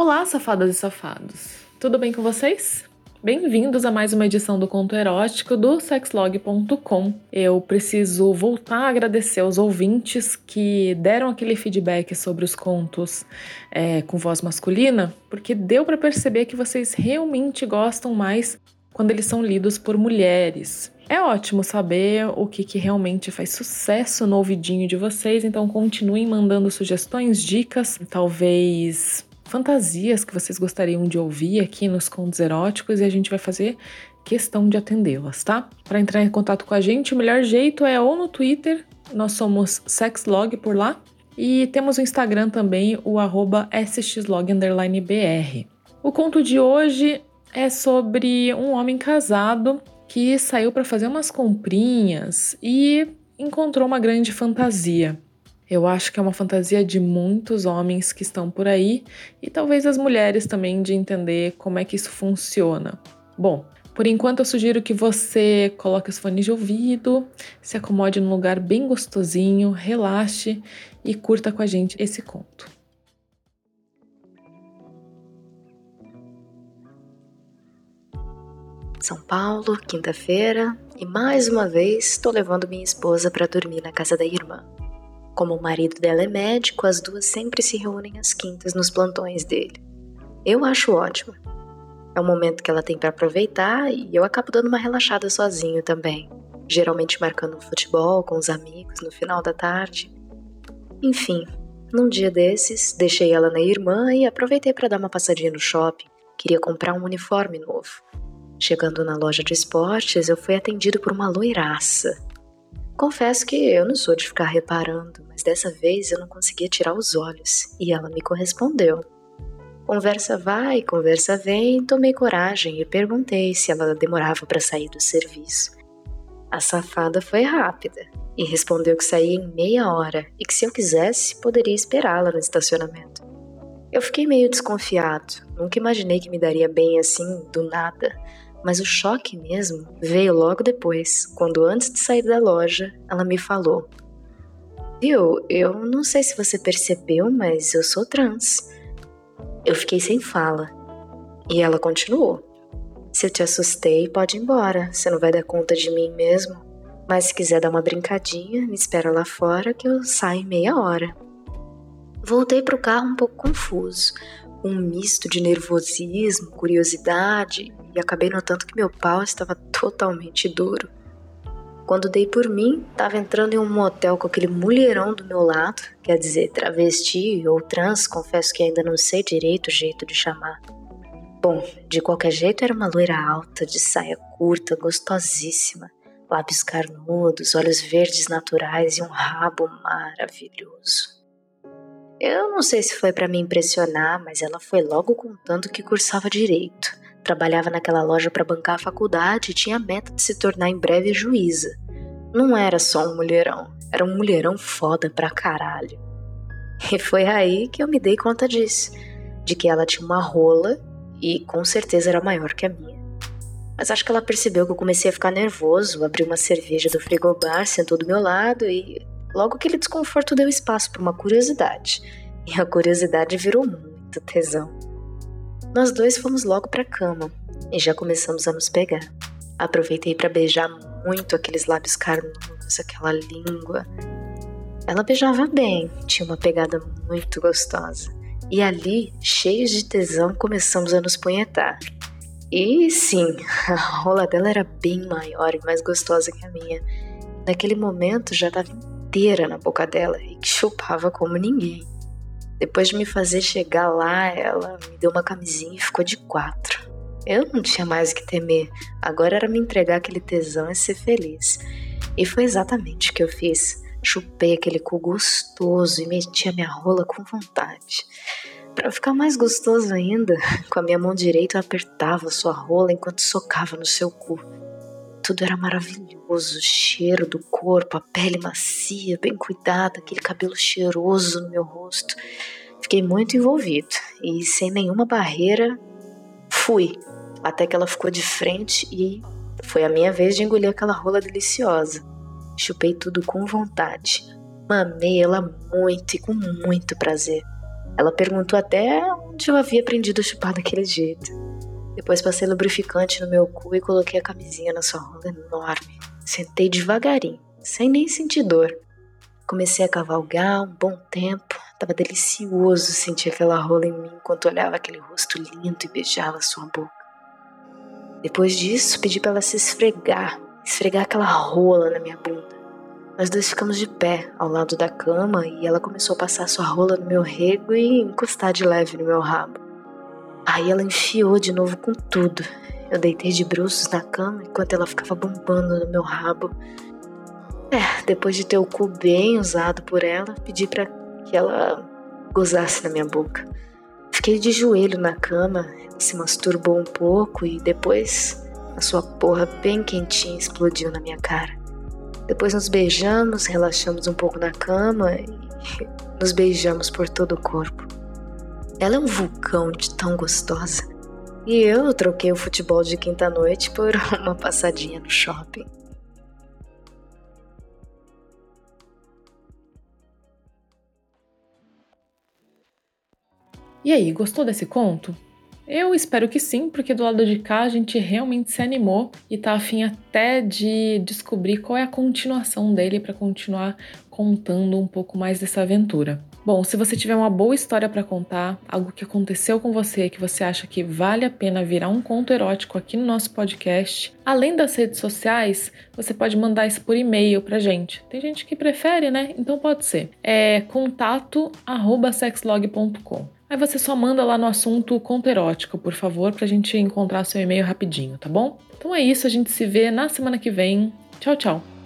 Olá, safadas e safados. Tudo bem com vocês? Bem-vindos a mais uma edição do Conto Erótico do sexlog.com. Eu preciso voltar a agradecer aos ouvintes que deram aquele feedback sobre os contos é, com voz masculina, porque deu para perceber que vocês realmente gostam mais quando eles são lidos por mulheres. É ótimo saber o que, que realmente faz sucesso no ouvidinho de vocês, então continuem mandando sugestões, dicas, talvez fantasias que vocês gostariam de ouvir aqui nos contos eróticos e a gente vai fazer questão de atendê-las, tá? Para entrar em contato com a gente, o melhor jeito é ou no Twitter, nós somos sexlog por lá, e temos o Instagram também, o sxlog_br. O conto de hoje é sobre um homem casado que saiu para fazer umas comprinhas e encontrou uma grande fantasia. Eu acho que é uma fantasia de muitos homens que estão por aí e talvez as mulheres também de entender como é que isso funciona. Bom, por enquanto eu sugiro que você coloque os fones de ouvido, se acomode num lugar bem gostosinho, relaxe e curta com a gente esse conto. São Paulo, quinta-feira, e mais uma vez estou levando minha esposa para dormir na casa da irmã. Como o marido dela é médico, as duas sempre se reúnem às quintas nos plantões dele. Eu acho ótimo. É um momento que ela tem para aproveitar e eu acabo dando uma relaxada sozinho também, geralmente marcando um futebol com os amigos no final da tarde. Enfim, num dia desses, deixei ela na irmã e aproveitei para dar uma passadinha no shopping. Queria comprar um uniforme novo. Chegando na loja de esportes, eu fui atendido por uma loiraça, Confesso que eu não sou de ficar reparando, mas dessa vez eu não conseguia tirar os olhos e ela me correspondeu. Conversa vai, conversa vem, tomei coragem e perguntei se ela demorava para sair do serviço. A safada foi rápida e respondeu que saía em meia hora e que se eu quisesse poderia esperá-la no estacionamento. Eu fiquei meio desconfiado, nunca imaginei que me daria bem assim do nada mas o choque mesmo veio logo depois, quando antes de sair da loja, ela me falou: Viu, eu não sei se você percebeu, mas eu sou trans. Eu fiquei sem fala. E ela continuou: Se eu te assustei, pode ir embora, você não vai dar conta de mim mesmo. Mas se quiser dar uma brincadinha, me espera lá fora que eu saio em meia hora. Voltei para o carro um pouco confuso, um misto de nervosismo, curiosidade e acabei notando que meu pau estava totalmente duro. Quando dei por mim, estava entrando em um motel com aquele mulherão do meu lado, quer dizer, travesti ou trans, confesso que ainda não sei direito o jeito de chamar. Bom, de qualquer jeito era uma loira alta, de saia curta, gostosíssima, lábios carnudos, olhos verdes naturais e um rabo maravilhoso. Eu não sei se foi para me impressionar, mas ela foi logo contando que cursava direito. Trabalhava naquela loja para bancar a faculdade e tinha a meta de se tornar em breve juíza. Não era só um mulherão, era um mulherão foda pra caralho. E foi aí que eu me dei conta disso, de que ela tinha uma rola e com certeza era maior que a minha. Mas acho que ela percebeu que eu comecei a ficar nervoso, abriu uma cerveja do frigobar, sentou do meu lado e Logo aquele desconforto deu espaço para uma curiosidade, e a curiosidade virou muito tesão. Nós dois fomos logo para a cama e já começamos a nos pegar. Aproveitei para beijar muito aqueles lábios carnudos, aquela língua. Ela beijava bem, tinha uma pegada muito gostosa. E ali, cheios de tesão, começamos a nos punhetar. E sim, a rola dela era bem maior e mais gostosa que a minha. Naquele momento já estava inteira na boca dela e que chupava como ninguém. Depois de me fazer chegar lá, ela me deu uma camisinha e ficou de quatro. Eu não tinha mais o que temer, agora era me entregar aquele tesão e ser feliz. E foi exatamente o que eu fiz. Chupei aquele cu gostoso e meti a minha rola com vontade. para ficar mais gostoso ainda, com a minha mão direita eu apertava sua rola enquanto socava no seu cu. Tudo era maravilhoso, o cheiro do corpo, a pele macia, bem cuidada, aquele cabelo cheiroso no meu rosto. Fiquei muito envolvido e sem nenhuma barreira fui, até que ela ficou de frente e foi a minha vez de engolir aquela rola deliciosa. Chupei tudo com vontade. Mamei ela muito e com muito prazer. Ela perguntou até onde eu havia aprendido a chupar daquele jeito. Depois passei lubrificante no meu cu e coloquei a camisinha na sua rola enorme. Sentei devagarinho, sem nem sentir dor. Comecei a cavalgar um bom tempo. Tava delicioso sentir aquela rola em mim enquanto olhava aquele rosto lindo e beijava sua boca. Depois disso, pedi para ela se esfregar, esfregar aquela rola na minha bunda. Nós dois ficamos de pé ao lado da cama e ela começou a passar sua rola no meu rego e encostar de leve no meu rabo. Aí ela enfiou de novo com tudo. Eu deitei de bruços na cama enquanto ela ficava bombando no meu rabo. É, depois de ter o cu bem usado por ela, pedi para que ela gozasse na minha boca. Fiquei de joelho na cama, se masturbou um pouco e depois a sua porra bem quentinha explodiu na minha cara. Depois nos beijamos, relaxamos um pouco na cama e nos beijamos por todo o corpo. Ela é um vulcão de tão gostosa. E eu troquei o futebol de quinta-noite por uma passadinha no shopping. E aí, gostou desse conto? Eu espero que sim, porque do lado de cá a gente realmente se animou e tá afim até de descobrir qual é a continuação dele para continuar contando um pouco mais dessa aventura. Bom, se você tiver uma boa história para contar, algo que aconteceu com você que você acha que vale a pena virar um conto erótico aqui no nosso podcast, além das redes sociais, você pode mandar isso por e-mail pra gente. Tem gente que prefere, né? Então pode ser. É contato@sexlog.com. Aí você só manda lá no assunto conto erótico, por favor, pra gente encontrar seu e-mail rapidinho, tá bom? Então é isso, a gente se vê na semana que vem. Tchau, tchau!